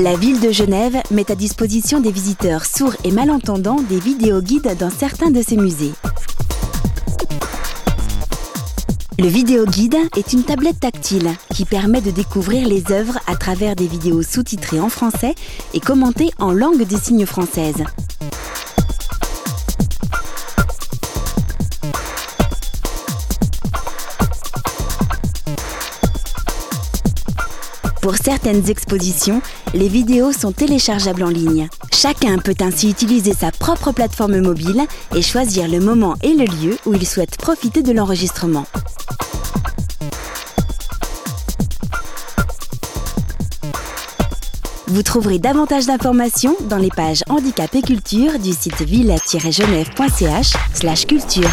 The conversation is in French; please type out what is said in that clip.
La ville de Genève met à disposition des visiteurs sourds et malentendants des vidéos guides dans certains de ses musées. Le vidéo guide est une tablette tactile qui permet de découvrir les œuvres à travers des vidéos sous-titrées en français et commentées en langue des signes française. Pour certaines expositions, les vidéos sont téléchargeables en ligne. Chacun peut ainsi utiliser sa propre plateforme mobile et choisir le moment et le lieu où il souhaite profiter de l'enregistrement. Vous trouverez davantage d'informations dans les pages handicap et culture du site ville-genève.ch culture.